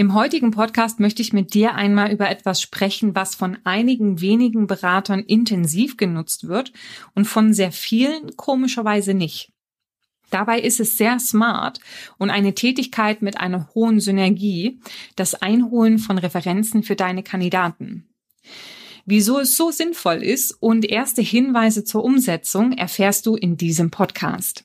Im heutigen Podcast möchte ich mit dir einmal über etwas sprechen, was von einigen wenigen Beratern intensiv genutzt wird und von sehr vielen komischerweise nicht. Dabei ist es sehr smart und eine Tätigkeit mit einer hohen Synergie, das Einholen von Referenzen für deine Kandidaten. Wieso es so sinnvoll ist und erste Hinweise zur Umsetzung erfährst du in diesem Podcast.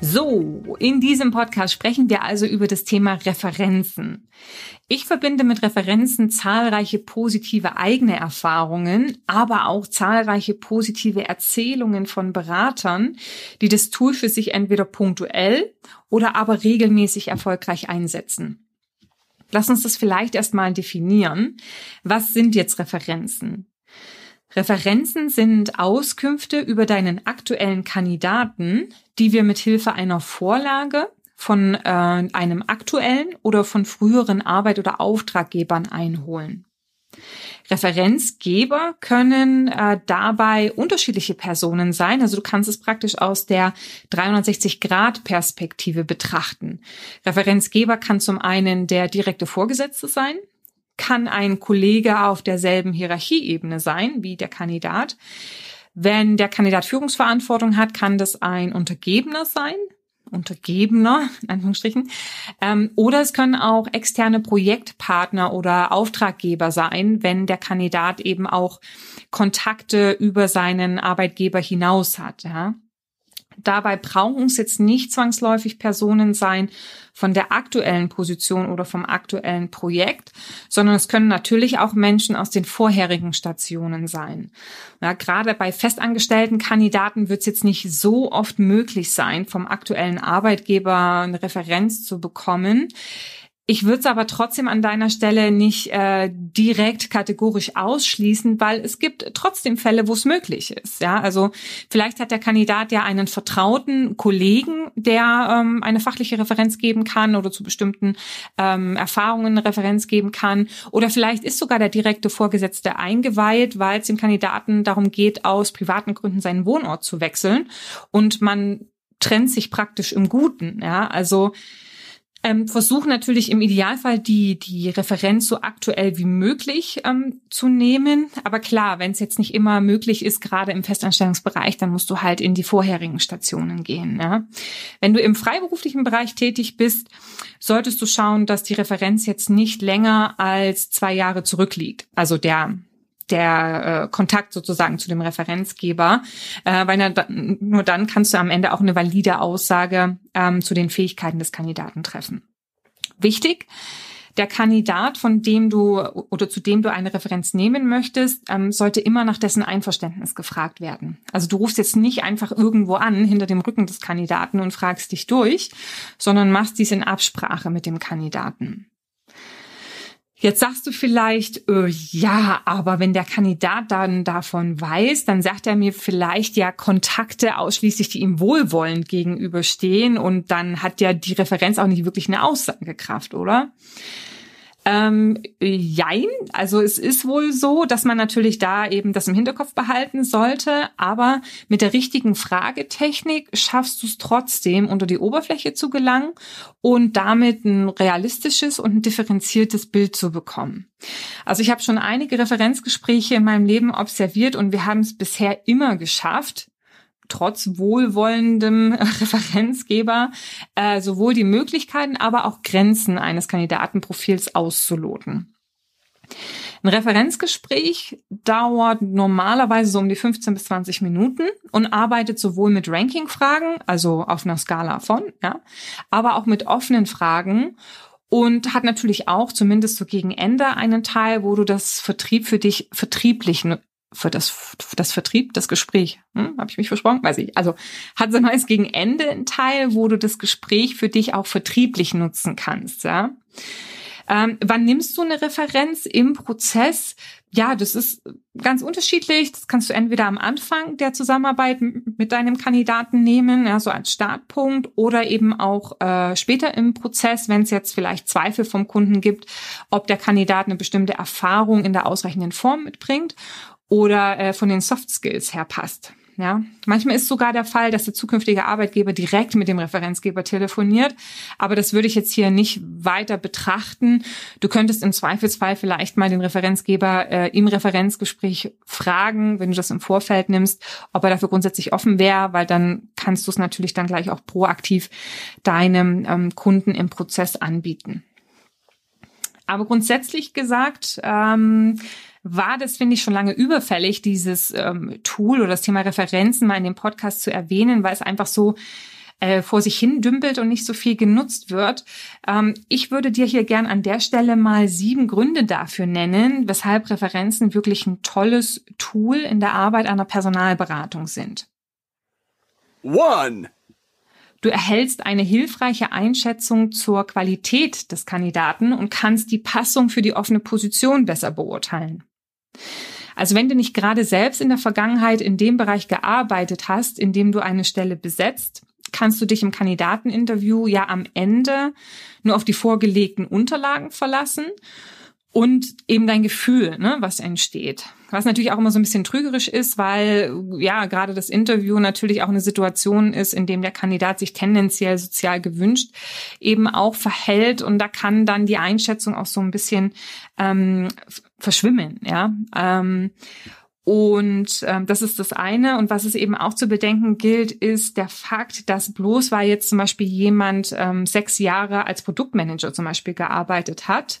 So, in diesem Podcast sprechen wir also über das Thema Referenzen. Ich verbinde mit Referenzen zahlreiche positive eigene Erfahrungen, aber auch zahlreiche positive Erzählungen von Beratern, die das Tool für sich entweder punktuell oder aber regelmäßig erfolgreich einsetzen. Lass uns das vielleicht erstmal definieren. Was sind jetzt Referenzen? Referenzen sind Auskünfte über deinen aktuellen Kandidaten, die wir mit Hilfe einer Vorlage von äh, einem aktuellen oder von früheren Arbeit- oder Auftraggebern einholen. Referenzgeber können äh, dabei unterschiedliche Personen sein. Also du kannst es praktisch aus der 360-Grad-Perspektive betrachten. Referenzgeber kann zum einen der direkte Vorgesetzte sein, kann ein Kollege auf derselben Hierarchieebene sein wie der Kandidat. Wenn der Kandidat Führungsverantwortung hat, kann das ein Untergebener sein, Untergebener, in Anführungsstrichen. Ähm, oder es können auch externe Projektpartner oder Auftraggeber sein, wenn der Kandidat eben auch Kontakte über seinen Arbeitgeber hinaus hat. Ja. Dabei brauchen es jetzt nicht zwangsläufig Personen sein von der aktuellen Position oder vom aktuellen Projekt, sondern es können natürlich auch Menschen aus den vorherigen Stationen sein. Ja, gerade bei festangestellten Kandidaten wird es jetzt nicht so oft möglich sein, vom aktuellen Arbeitgeber eine Referenz zu bekommen. Ich würde es aber trotzdem an deiner Stelle nicht äh, direkt kategorisch ausschließen, weil es gibt trotzdem Fälle, wo es möglich ist. Ja, also vielleicht hat der Kandidat ja einen vertrauten Kollegen, der ähm, eine fachliche Referenz geben kann oder zu bestimmten ähm, Erfahrungen Referenz geben kann. Oder vielleicht ist sogar der direkte Vorgesetzte eingeweiht, weil es dem Kandidaten darum geht, aus privaten Gründen seinen Wohnort zu wechseln und man trennt sich praktisch im Guten. Ja, also ähm, versuchen natürlich im Idealfall die, die Referenz so aktuell wie möglich ähm, zu nehmen. Aber klar, wenn es jetzt nicht immer möglich ist, gerade im Festanstellungsbereich, dann musst du halt in die vorherigen Stationen gehen. Ja? Wenn du im freiberuflichen Bereich tätig bist, solltest du schauen, dass die Referenz jetzt nicht länger als zwei Jahre zurückliegt. Also der der äh, Kontakt sozusagen zu dem Referenzgeber, äh, weil na, nur dann kannst du am Ende auch eine valide Aussage ähm, zu den Fähigkeiten des Kandidaten treffen. Wichtig, der Kandidat, von dem du oder zu dem du eine Referenz nehmen möchtest, ähm, sollte immer nach dessen Einverständnis gefragt werden. Also du rufst jetzt nicht einfach irgendwo an hinter dem Rücken des Kandidaten und fragst dich durch, sondern machst dies in Absprache mit dem Kandidaten. Jetzt sagst du vielleicht, äh, ja, aber wenn der Kandidat dann davon weiß, dann sagt er mir vielleicht ja Kontakte ausschließlich, die ihm wohlwollend gegenüberstehen und dann hat ja die Referenz auch nicht wirklich eine Aussagekraft, oder? Ähm, jein, also es ist wohl so, dass man natürlich da eben das im Hinterkopf behalten sollte, aber mit der richtigen Fragetechnik schaffst du es trotzdem, unter die Oberfläche zu gelangen und damit ein realistisches und ein differenziertes Bild zu bekommen. Also ich habe schon einige Referenzgespräche in meinem Leben observiert und wir haben es bisher immer geschafft, trotz wohlwollendem Referenzgeber äh, sowohl die Möglichkeiten, aber auch Grenzen eines Kandidatenprofils auszuloten. Ein Referenzgespräch dauert normalerweise so um die 15 bis 20 Minuten und arbeitet sowohl mit Rankingfragen, also auf einer Skala von, ja, aber auch mit offenen Fragen und hat natürlich auch zumindest so gegen Ende einen Teil, wo du das Vertrieb für dich vertrieblich für das, für das Vertrieb, das Gespräch. Hm? Habe ich mich versprochen? Weiß ich. Also hat so meist gegen Ende einen Teil, wo du das Gespräch für dich auch vertrieblich nutzen kannst. Ja. Ähm, wann nimmst du eine Referenz im Prozess? Ja, das ist ganz unterschiedlich. Das kannst du entweder am Anfang der Zusammenarbeit mit deinem Kandidaten nehmen, ja, so als Startpunkt, oder eben auch äh, später im Prozess, wenn es jetzt vielleicht Zweifel vom Kunden gibt, ob der Kandidat eine bestimmte Erfahrung in der ausreichenden Form mitbringt oder äh, von den Soft Skills her passt. Ja, manchmal ist sogar der Fall, dass der zukünftige Arbeitgeber direkt mit dem Referenzgeber telefoniert. Aber das würde ich jetzt hier nicht weiter betrachten. Du könntest im Zweifelsfall vielleicht mal den Referenzgeber äh, im Referenzgespräch fragen, wenn du das im Vorfeld nimmst, ob er dafür grundsätzlich offen wäre, weil dann kannst du es natürlich dann gleich auch proaktiv deinem ähm, Kunden im Prozess anbieten. Aber grundsätzlich gesagt, ähm, war das, finde ich, schon lange überfällig, dieses ähm, Tool oder das Thema Referenzen mal in dem Podcast zu erwähnen, weil es einfach so äh, vor sich hin dümpelt und nicht so viel genutzt wird. Ähm, ich würde dir hier gern an der Stelle mal sieben Gründe dafür nennen, weshalb Referenzen wirklich ein tolles Tool in der Arbeit einer Personalberatung sind. One. Du erhältst eine hilfreiche Einschätzung zur Qualität des Kandidaten und kannst die Passung für die offene Position besser beurteilen. Also wenn du nicht gerade selbst in der Vergangenheit in dem Bereich gearbeitet hast, in dem du eine Stelle besetzt, kannst du dich im Kandidateninterview ja am Ende nur auf die vorgelegten Unterlagen verlassen und eben dein Gefühl, ne, was entsteht. Was natürlich auch immer so ein bisschen trügerisch ist, weil ja gerade das Interview natürlich auch eine Situation ist, in dem der Kandidat sich tendenziell sozial gewünscht eben auch verhält und da kann dann die Einschätzung auch so ein bisschen ähm, verschwimmen, ja. Ähm, und ähm, das ist das eine. Und was es eben auch zu bedenken gilt, ist der Fakt, dass bloß weil jetzt zum Beispiel jemand ähm, sechs Jahre als Produktmanager zum Beispiel gearbeitet hat,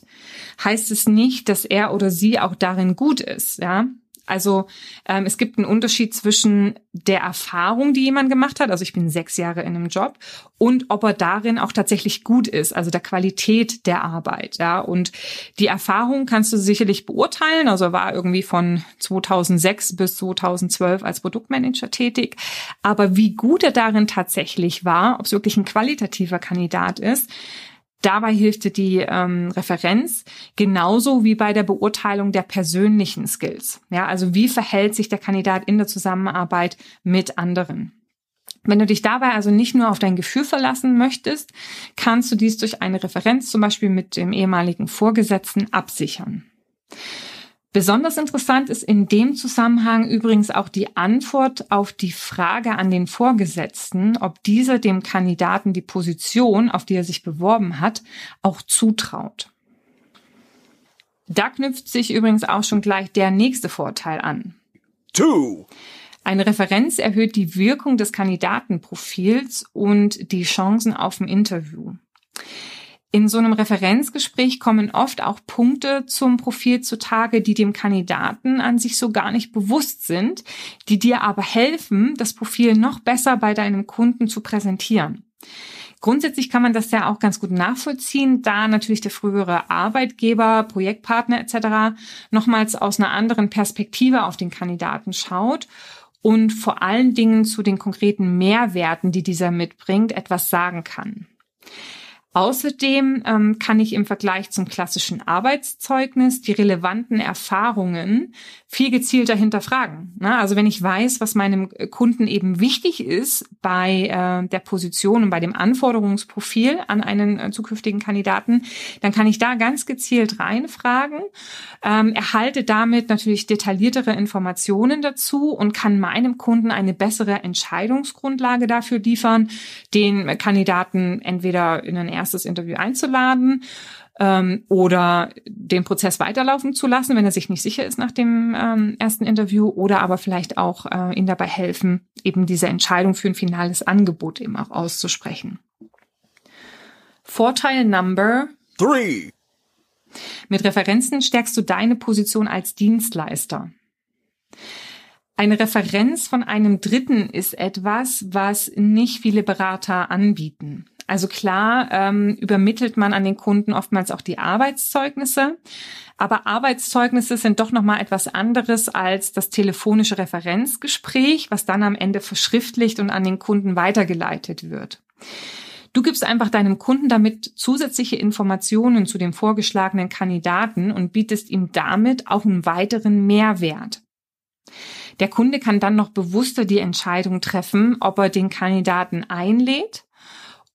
heißt es nicht, dass er oder sie auch darin gut ist. Ja, also ähm, es gibt einen Unterschied zwischen der Erfahrung, die jemand gemacht hat, also ich bin sechs Jahre in einem Job, und ob er darin auch tatsächlich gut ist, also der Qualität der Arbeit. Ja, und die Erfahrung kannst du sicherlich beurteilen. Also er war irgendwie von 2006 bis 2012 als Produktmanager tätig, aber wie gut er darin tatsächlich war, ob es wirklich ein qualitativer Kandidat ist, Dabei hilft dir die ähm, Referenz genauso wie bei der Beurteilung der persönlichen Skills. Ja, also wie verhält sich der Kandidat in der Zusammenarbeit mit anderen? Wenn du dich dabei also nicht nur auf dein Gefühl verlassen möchtest, kannst du dies durch eine Referenz zum Beispiel mit dem ehemaligen Vorgesetzten absichern. Besonders interessant ist in dem Zusammenhang übrigens auch die Antwort auf die Frage an den Vorgesetzten, ob dieser dem Kandidaten die Position, auf die er sich beworben hat, auch zutraut. Da knüpft sich übrigens auch schon gleich der nächste Vorteil an. Two. Eine Referenz erhöht die Wirkung des Kandidatenprofils und die Chancen auf ein Interview. In so einem Referenzgespräch kommen oft auch Punkte zum Profil zutage, die dem Kandidaten an sich so gar nicht bewusst sind, die dir aber helfen, das Profil noch besser bei deinem Kunden zu präsentieren. Grundsätzlich kann man das ja auch ganz gut nachvollziehen, da natürlich der frühere Arbeitgeber, Projektpartner etc. nochmals aus einer anderen Perspektive auf den Kandidaten schaut und vor allen Dingen zu den konkreten Mehrwerten, die dieser mitbringt, etwas sagen kann. Außerdem ähm, kann ich im Vergleich zum klassischen Arbeitszeugnis die relevanten Erfahrungen viel gezielter hinterfragen. Ne? Also wenn ich weiß, was meinem Kunden eben wichtig ist bei äh, der Position und bei dem Anforderungsprofil an einen äh, zukünftigen Kandidaten, dann kann ich da ganz gezielt reinfragen, ähm, erhalte damit natürlich detailliertere Informationen dazu und kann meinem Kunden eine bessere Entscheidungsgrundlage dafür liefern, den Kandidaten entweder in ein erstes Interview einzuladen ähm, oder den Prozess weiterlaufen zu lassen, wenn er sich nicht sicher ist nach dem ähm, ersten Interview oder aber vielleicht auch äh, ihn dabei helfen, eben diese Entscheidung für ein finales Angebot eben auch auszusprechen. Vorteil Number three. Mit Referenzen stärkst du deine Position als Dienstleister. Eine Referenz von einem Dritten ist etwas, was nicht viele Berater anbieten. Also klar ähm, übermittelt man an den Kunden oftmals auch die Arbeitszeugnisse, aber Arbeitszeugnisse sind doch noch mal etwas anderes als das telefonische Referenzgespräch, was dann am Ende verschriftlicht und an den Kunden weitergeleitet wird. Du gibst einfach deinem Kunden damit zusätzliche Informationen zu dem vorgeschlagenen Kandidaten und bietest ihm damit auch einen weiteren Mehrwert. Der Kunde kann dann noch bewusster die Entscheidung treffen, ob er den Kandidaten einlädt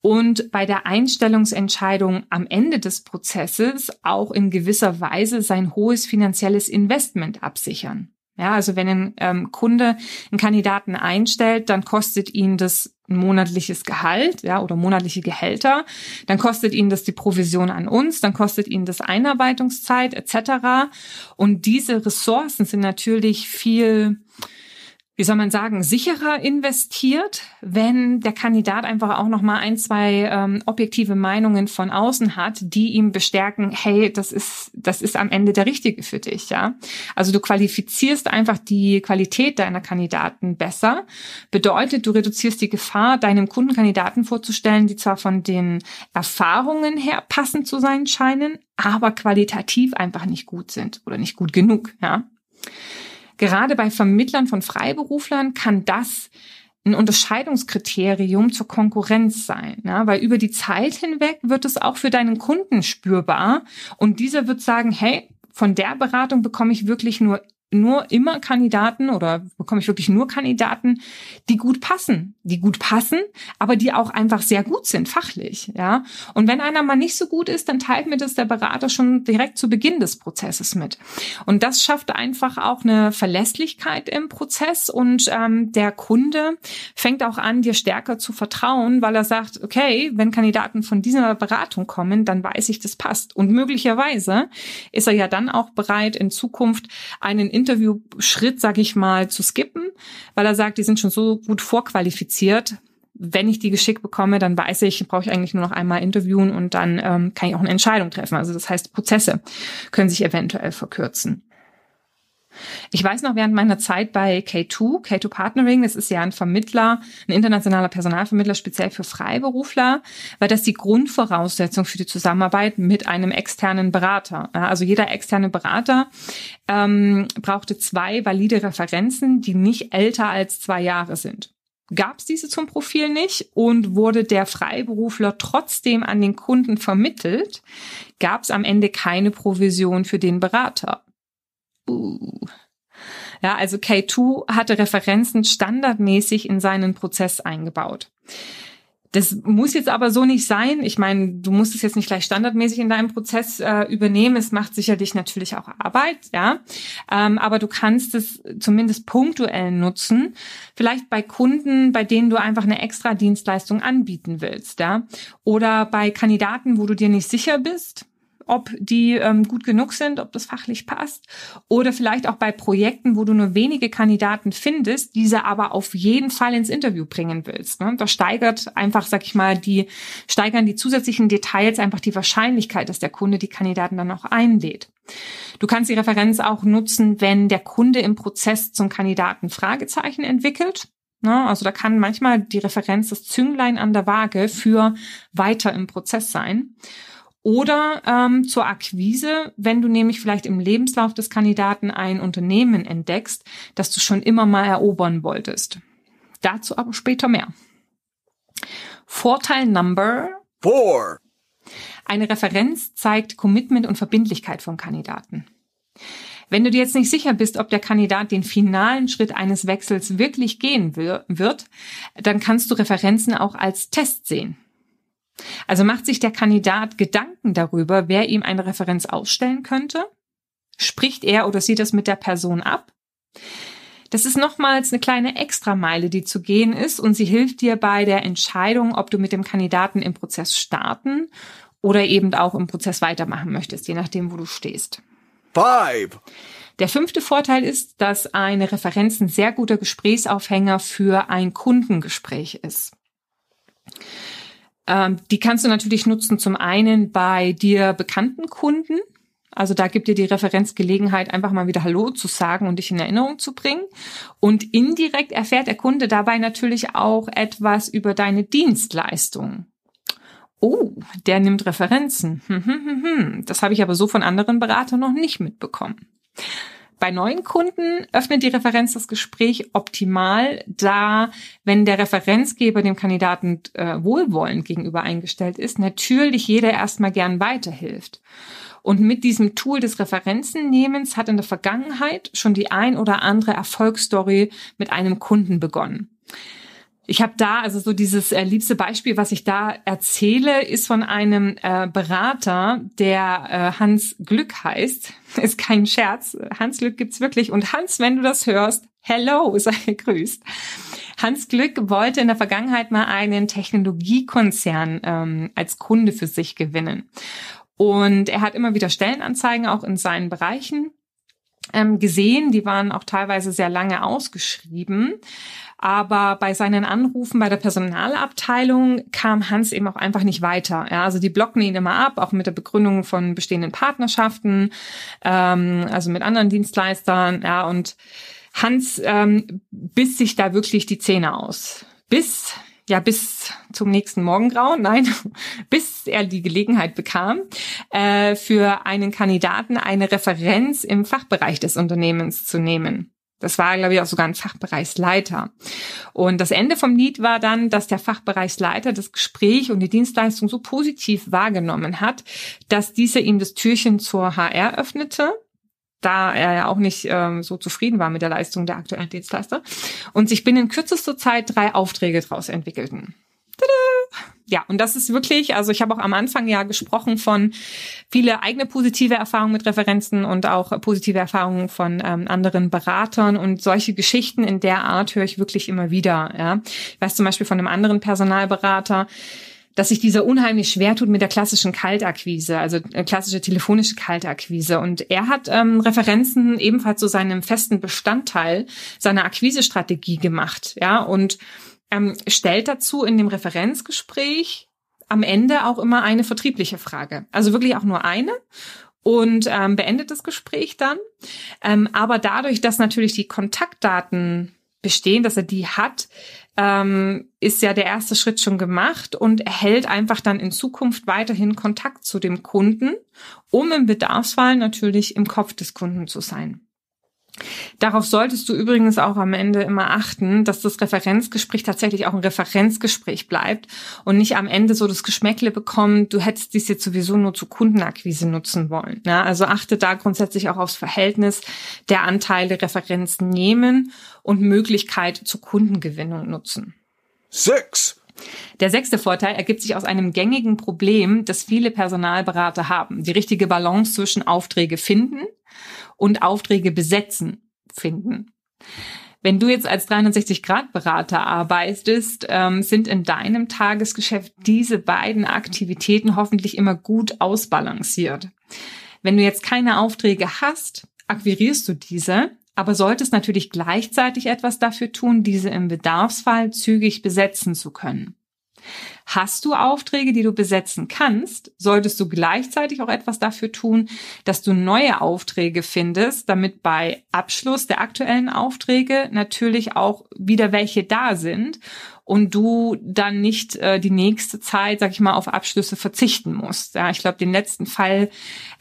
und bei der Einstellungsentscheidung am Ende des Prozesses auch in gewisser Weise sein hohes finanzielles Investment absichern. Ja, also wenn ein ähm, Kunde einen Kandidaten einstellt, dann kostet ihn das ein monatliches Gehalt, ja, oder monatliche Gehälter, dann kostet ihn das die Provision an uns, dann kostet ihn das Einarbeitungszeit etc. Und diese Ressourcen sind natürlich viel wie soll man sagen, sicherer investiert, wenn der Kandidat einfach auch noch mal ein, zwei ähm, objektive Meinungen von außen hat, die ihm bestärken, hey, das ist, das ist am Ende der Richtige für dich, ja. Also du qualifizierst einfach die Qualität deiner Kandidaten besser. Bedeutet, du reduzierst die Gefahr, deinem Kundenkandidaten vorzustellen, die zwar von den Erfahrungen her passend zu sein scheinen, aber qualitativ einfach nicht gut sind oder nicht gut genug, ja. Gerade bei Vermittlern von Freiberuflern kann das ein Unterscheidungskriterium zur Konkurrenz sein, ja, weil über die Zeit hinweg wird es auch für deinen Kunden spürbar. Und dieser wird sagen, hey, von der Beratung bekomme ich wirklich nur nur immer Kandidaten oder bekomme ich wirklich nur Kandidaten, die gut passen, die gut passen, aber die auch einfach sehr gut sind fachlich, ja. Und wenn einer mal nicht so gut ist, dann teilt mir das der Berater schon direkt zu Beginn des Prozesses mit. Und das schafft einfach auch eine Verlässlichkeit im Prozess und ähm, der Kunde fängt auch an, dir stärker zu vertrauen, weil er sagt, okay, wenn Kandidaten von dieser Beratung kommen, dann weiß ich, das passt. Und möglicherweise ist er ja dann auch bereit, in Zukunft einen Interviewschritt, sage ich mal, zu skippen, weil er sagt, die sind schon so gut vorqualifiziert. Wenn ich die geschickt bekomme, dann weiß ich, brauche ich eigentlich nur noch einmal interviewen und dann ähm, kann ich auch eine Entscheidung treffen. Also das heißt, Prozesse können sich eventuell verkürzen. Ich weiß noch während meiner Zeit bei K2, K2 Partnering, das ist ja ein Vermittler, ein internationaler Personalvermittler speziell für Freiberufler, weil das die Grundvoraussetzung für die Zusammenarbeit mit einem externen Berater. Also jeder externe Berater ähm, brauchte zwei valide Referenzen, die nicht älter als zwei Jahre sind gab es diese zum Profil nicht und wurde der Freiberufler trotzdem an den Kunden vermittelt, gab es am Ende keine Provision für den Berater. Uh. Ja, also K2 hatte Referenzen standardmäßig in seinen Prozess eingebaut. Das muss jetzt aber so nicht sein. Ich meine, du musst es jetzt nicht gleich standardmäßig in deinem Prozess äh, übernehmen. Es macht sicherlich natürlich auch Arbeit, ja. Ähm, aber du kannst es zumindest punktuell nutzen. Vielleicht bei Kunden, bei denen du einfach eine extra Dienstleistung anbieten willst, ja. Oder bei Kandidaten, wo du dir nicht sicher bist ob die ähm, gut genug sind, ob das fachlich passt. Oder vielleicht auch bei Projekten, wo du nur wenige Kandidaten findest, diese aber auf jeden Fall ins Interview bringen willst. Ne? Das steigert einfach, sag ich mal, die, steigern die zusätzlichen Details einfach die Wahrscheinlichkeit, dass der Kunde die Kandidaten dann auch einlädt. Du kannst die Referenz auch nutzen, wenn der Kunde im Prozess zum Kandidaten Fragezeichen entwickelt. Ne? Also da kann manchmal die Referenz das Zünglein an der Waage für weiter im Prozess sein. Oder ähm, zur Akquise, wenn du nämlich vielleicht im Lebenslauf des Kandidaten ein Unternehmen entdeckst, das du schon immer mal erobern wolltest. Dazu aber später mehr. Vorteil Number Four. Eine Referenz zeigt Commitment und Verbindlichkeit vom Kandidaten. Wenn du dir jetzt nicht sicher bist, ob der Kandidat den finalen Schritt eines Wechsels wirklich gehen wird, dann kannst du Referenzen auch als Test sehen. Also macht sich der Kandidat Gedanken darüber, wer ihm eine Referenz ausstellen könnte? Spricht er oder sieht das mit der Person ab? Das ist nochmals eine kleine Extrameile, die zu gehen ist und sie hilft dir bei der Entscheidung, ob du mit dem Kandidaten im Prozess starten oder eben auch im Prozess weitermachen möchtest, je nachdem, wo du stehst. Five. Der fünfte Vorteil ist, dass eine Referenz ein sehr guter Gesprächsaufhänger für ein Kundengespräch ist. Ähm, die kannst du natürlich nutzen zum einen bei dir bekannten Kunden. Also da gibt dir die Referenz Gelegenheit, einfach mal wieder Hallo zu sagen und dich in Erinnerung zu bringen. Und indirekt erfährt der Kunde dabei natürlich auch etwas über deine Dienstleistung. Oh, der nimmt Referenzen. Hm, hm, hm, das habe ich aber so von anderen Beratern noch nicht mitbekommen. Bei neuen Kunden öffnet die Referenz das Gespräch optimal, da wenn der Referenzgeber dem Kandidaten äh, wohlwollend gegenüber eingestellt ist, natürlich jeder erstmal gern weiterhilft. Und mit diesem Tool des Referenzennehmens hat in der Vergangenheit schon die ein oder andere Erfolgsstory mit einem Kunden begonnen. Ich habe da also so dieses äh, liebste Beispiel, was ich da erzähle, ist von einem äh, Berater, der äh, Hans Glück heißt. Ist kein Scherz. Hans Glück gibt's wirklich. Und Hans, wenn du das hörst, hello, sei gegrüßt. Hans Glück wollte in der Vergangenheit mal einen Technologiekonzern ähm, als Kunde für sich gewinnen. Und er hat immer wieder Stellenanzeigen auch in seinen Bereichen gesehen. Die waren auch teilweise sehr lange ausgeschrieben. Aber bei seinen Anrufen bei der Personalabteilung kam Hans eben auch einfach nicht weiter. Ja, also die blocken ihn immer ab, auch mit der Begründung von bestehenden Partnerschaften, ähm, also mit anderen Dienstleistern. Ja, und Hans ähm, biss sich da wirklich die Zähne aus. Bis ja bis zum nächsten Morgengrauen, nein, bis er die Gelegenheit bekam, äh, für einen Kandidaten eine Referenz im Fachbereich des Unternehmens zu nehmen. Das war, glaube ich, auch sogar ein Fachbereichsleiter. Und das Ende vom Lied war dann, dass der Fachbereichsleiter das Gespräch und die Dienstleistung so positiv wahrgenommen hat, dass dieser ihm das Türchen zur HR öffnete da er ja auch nicht ähm, so zufrieden war mit der Leistung der aktuellen Dienstleister und sich binnen kürzester Zeit drei Aufträge daraus entwickelten. Tada! Ja, und das ist wirklich, also ich habe auch am Anfang ja gesprochen von viele eigene positive Erfahrungen mit Referenzen und auch positive Erfahrungen von ähm, anderen Beratern und solche Geschichten in der Art höre ich wirklich immer wieder. Ja, ich weiß zum Beispiel von einem anderen Personalberater, dass sich dieser unheimlich schwer tut mit der klassischen Kaltakquise, also äh, klassische telefonische Kaltakquise. Und er hat ähm, Referenzen ebenfalls zu seinem festen Bestandteil seiner Akquisestrategie gemacht, ja, und ähm, stellt dazu in dem Referenzgespräch am Ende auch immer eine vertriebliche Frage. Also wirklich auch nur eine und ähm, beendet das Gespräch dann. Ähm, aber dadurch, dass natürlich die Kontaktdaten bestehen, dass er die hat, ähm, ist ja der erste Schritt schon gemacht und erhält einfach dann in Zukunft weiterhin Kontakt zu dem Kunden, um im Bedarfsfall natürlich im Kopf des Kunden zu sein. Darauf solltest du übrigens auch am Ende immer achten, dass das Referenzgespräch tatsächlich auch ein Referenzgespräch bleibt und nicht am Ende so das Geschmäckle bekommt, du hättest dies jetzt sowieso nur zu Kundenakquise nutzen wollen. Ja, also achte da grundsätzlich auch aufs Verhältnis der Anteile Referenzen nehmen und Möglichkeit zur Kundengewinnung nutzen. Six. Der sechste Vorteil ergibt sich aus einem gängigen Problem, das viele Personalberater haben. Die richtige Balance zwischen Aufträge finden und Aufträge besetzen finden. Wenn du jetzt als 360-Grad-Berater arbeitest, ähm, sind in deinem Tagesgeschäft diese beiden Aktivitäten hoffentlich immer gut ausbalanciert. Wenn du jetzt keine Aufträge hast, akquirierst du diese, aber solltest natürlich gleichzeitig etwas dafür tun, diese im Bedarfsfall zügig besetzen zu können. Hast du Aufträge, die du besetzen kannst, solltest du gleichzeitig auch etwas dafür tun, dass du neue Aufträge findest, damit bei Abschluss der aktuellen Aufträge natürlich auch wieder welche da sind und du dann nicht äh, die nächste Zeit, sag ich mal, auf Abschlüsse verzichten musst. Ja, ich glaube, den letzten Fall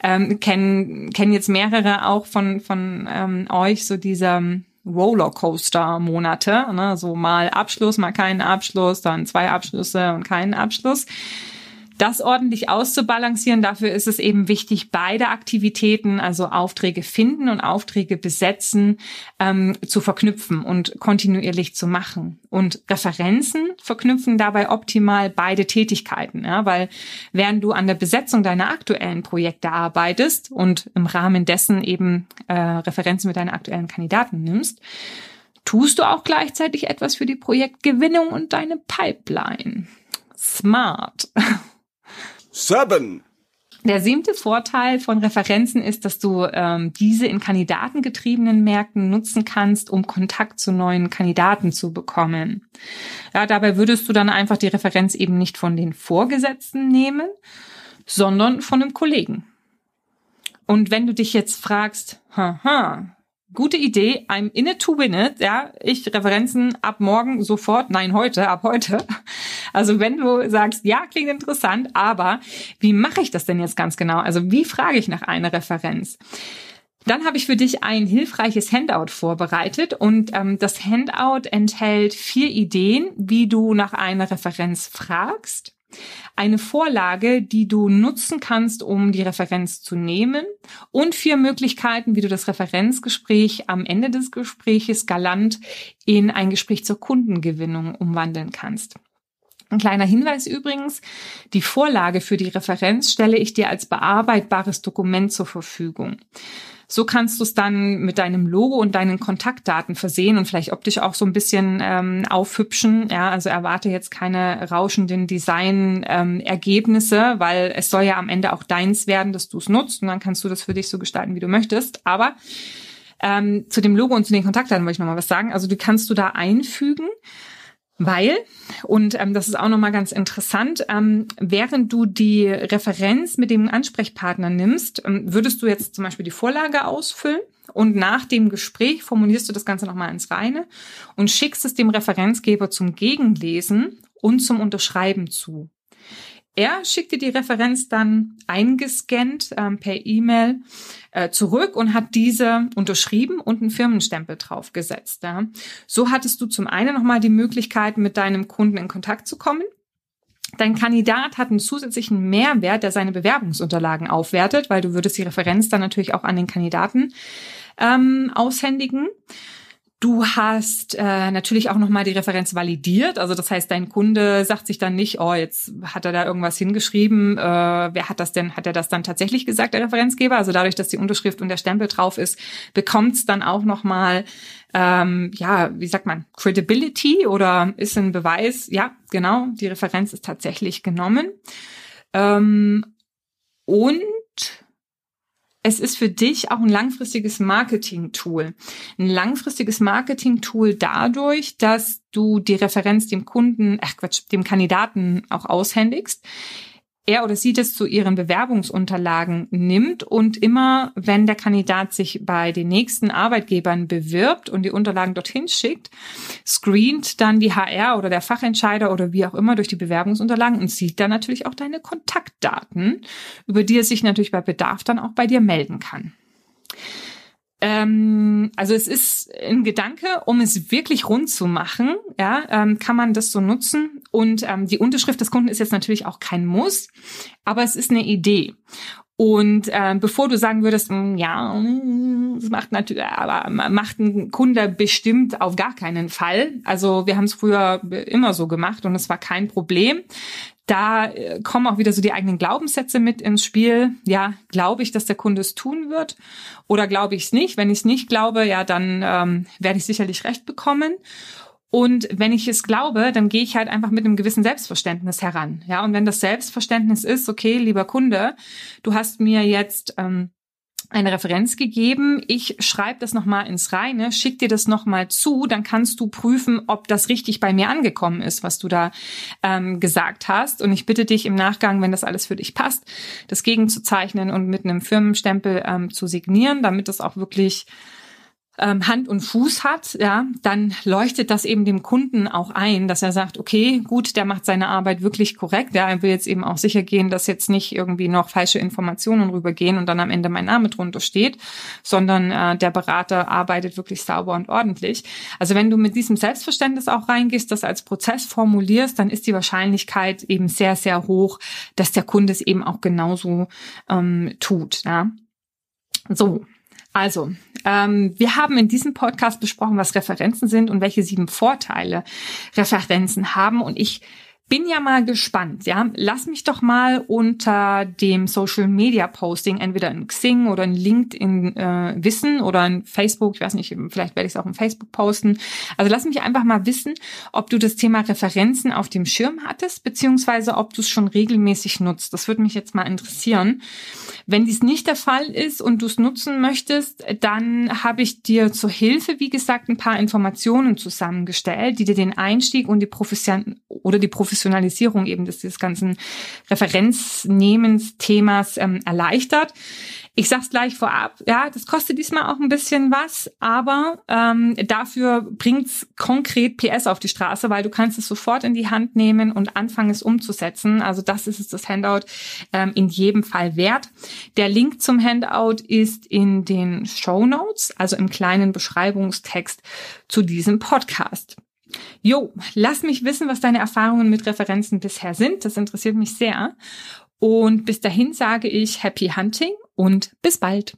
ähm, kennen kennen jetzt mehrere auch von von ähm, euch so dieser Rollercoaster-Monate, ne? so mal Abschluss, mal keinen Abschluss, dann zwei Abschlüsse und keinen Abschluss das ordentlich auszubalancieren, dafür ist es eben wichtig, beide Aktivitäten, also Aufträge finden und Aufträge besetzen, ähm, zu verknüpfen und kontinuierlich zu machen. Und Referenzen verknüpfen dabei optimal beide Tätigkeiten, ja, weil während du an der Besetzung deiner aktuellen Projekte arbeitest und im Rahmen dessen eben äh, Referenzen mit deinen aktuellen Kandidaten nimmst, tust du auch gleichzeitig etwas für die Projektgewinnung und deine Pipeline. Smart. Seven. Der siebte Vorteil von Referenzen ist, dass du ähm, diese in kandidatengetriebenen Märkten nutzen kannst, um Kontakt zu neuen Kandidaten zu bekommen. Ja, dabei würdest du dann einfach die Referenz eben nicht von den Vorgesetzten nehmen, sondern von einem Kollegen. Und wenn du dich jetzt fragst, haha, gute Idee, I'm in it to win it, ja, ich Referenzen ab morgen sofort, nein, heute, ab heute. Also wenn du sagst, ja, klingt interessant, aber wie mache ich das denn jetzt ganz genau? Also wie frage ich nach einer Referenz? Dann habe ich für dich ein hilfreiches Handout vorbereitet und ähm, das Handout enthält vier Ideen, wie du nach einer Referenz fragst. Eine Vorlage, die du nutzen kannst, um die Referenz zu nehmen und vier Möglichkeiten, wie du das Referenzgespräch am Ende des Gespräches galant in ein Gespräch zur Kundengewinnung umwandeln kannst. Ein kleiner Hinweis übrigens, die Vorlage für die Referenz stelle ich dir als bearbeitbares Dokument zur Verfügung. So kannst du es dann mit deinem Logo und deinen Kontaktdaten versehen und vielleicht optisch auch so ein bisschen ähm, aufhübschen. Ja, also erwarte jetzt keine rauschenden Design-Ergebnisse, ähm, weil es soll ja am Ende auch deins werden, dass du es nutzt und dann kannst du das für dich so gestalten, wie du möchtest. Aber ähm, zu dem Logo und zu den Kontaktdaten wollte ich nochmal was sagen. Also die kannst du da einfügen. Weil, und ähm, das ist auch nochmal ganz interessant, ähm, während du die Referenz mit dem Ansprechpartner nimmst, ähm, würdest du jetzt zum Beispiel die Vorlage ausfüllen und nach dem Gespräch formulierst du das Ganze nochmal ins Reine und schickst es dem Referenzgeber zum Gegenlesen und zum Unterschreiben zu. Er schickte die Referenz dann eingescannt ähm, per E-Mail äh, zurück und hat diese unterschrieben und einen Firmenstempel draufgesetzt. Ja. So hattest du zum einen nochmal die Möglichkeit, mit deinem Kunden in Kontakt zu kommen. Dein Kandidat hat einen zusätzlichen Mehrwert, der seine Bewerbungsunterlagen aufwertet, weil du würdest die Referenz dann natürlich auch an den Kandidaten ähm, aushändigen. Du hast äh, natürlich auch nochmal die Referenz validiert. Also das heißt, dein Kunde sagt sich dann nicht, oh, jetzt hat er da irgendwas hingeschrieben. Äh, wer hat das denn? Hat er das dann tatsächlich gesagt, der Referenzgeber? Also dadurch, dass die Unterschrift und der Stempel drauf ist, bekommt es dann auch nochmal, ähm, ja, wie sagt man, Credibility oder ist ein Beweis, ja, genau, die Referenz ist tatsächlich genommen. Ähm, und es ist für dich auch ein langfristiges Marketing-Tool. Ein langfristiges Marketing-Tool dadurch, dass du die Referenz dem Kunden, ach Quatsch, dem Kandidaten auch aushändigst er oder sie das zu ihren Bewerbungsunterlagen nimmt und immer, wenn der Kandidat sich bei den nächsten Arbeitgebern bewirbt und die Unterlagen dorthin schickt, screent dann die HR oder der Fachentscheider oder wie auch immer durch die Bewerbungsunterlagen und sieht dann natürlich auch deine Kontaktdaten, über die er sich natürlich bei Bedarf dann auch bei dir melden kann. Ähm, also es ist ein Gedanke, um es wirklich rund zu machen, ja, ähm, kann man das so nutzen. Und ähm, die Unterschrift des Kunden ist jetzt natürlich auch kein Muss, aber es ist eine Idee. Und äh, bevor du sagen würdest, hm, ja, hm, das macht natürlich, aber macht ein Kunde bestimmt auf gar keinen Fall. Also wir haben es früher immer so gemacht und es war kein Problem. Da äh, kommen auch wieder so die eigenen Glaubenssätze mit ins Spiel. Ja, glaube ich, dass der Kunde es tun wird oder glaube ich es nicht? Wenn ich es nicht glaube, ja, dann ähm, werde ich sicherlich recht bekommen. Und wenn ich es glaube, dann gehe ich halt einfach mit einem gewissen Selbstverständnis heran. Ja, und wenn das Selbstverständnis ist, okay, lieber Kunde, du hast mir jetzt ähm, eine Referenz gegeben. Ich schreibe das nochmal ins Reine, schick dir das nochmal zu, dann kannst du prüfen, ob das richtig bei mir angekommen ist, was du da ähm, gesagt hast. Und ich bitte dich im Nachgang, wenn das alles für dich passt, das gegenzuzeichnen und mit einem Firmenstempel ähm, zu signieren, damit das auch wirklich ähm, Hand und Fuß hat, ja, dann leuchtet das eben dem Kunden auch ein, dass er sagt, okay, gut, der macht seine Arbeit wirklich korrekt. Ja, er will jetzt eben auch sicher gehen, dass jetzt nicht irgendwie noch falsche Informationen rübergehen und dann am Ende mein Name drunter steht, sondern äh, der Berater arbeitet wirklich sauber und ordentlich. Also wenn du mit diesem Selbstverständnis auch reingehst, das als Prozess formulierst, dann ist die Wahrscheinlichkeit eben sehr, sehr hoch, dass der Kunde es eben auch genauso ähm, tut. Ja. So, also, ähm, wir haben in diesem Podcast besprochen, was Referenzen sind und welche sieben Vorteile Referenzen haben. Und ich bin ja mal gespannt, ja. Lass mich doch mal unter dem Social Media Posting entweder in Xing oder in LinkedIn äh, wissen oder in Facebook, ich weiß nicht, vielleicht werde ich es auch in Facebook posten. Also lass mich einfach mal wissen, ob du das Thema Referenzen auf dem Schirm hattest, beziehungsweise ob du es schon regelmäßig nutzt. Das würde mich jetzt mal interessieren. Wenn dies nicht der Fall ist und du es nutzen möchtest, dann habe ich dir zur Hilfe, wie gesagt, ein paar Informationen zusammengestellt, die dir den Einstieg und die Profession oder die Profession Professionalisierung eben des, des ganzen Referenznehmens-Themas ähm, erleichtert. Ich sag's gleich vorab, ja, das kostet diesmal auch ein bisschen was, aber ähm, dafür bringt's konkret PS auf die Straße, weil du kannst es sofort in die Hand nehmen und anfangen es umzusetzen. Also das ist es das Handout ähm, in jedem Fall wert. Der Link zum Handout ist in den Show Notes, also im kleinen Beschreibungstext zu diesem Podcast. Jo, lass mich wissen, was deine Erfahrungen mit Referenzen bisher sind. Das interessiert mich sehr. Und bis dahin sage ich Happy Hunting und bis bald.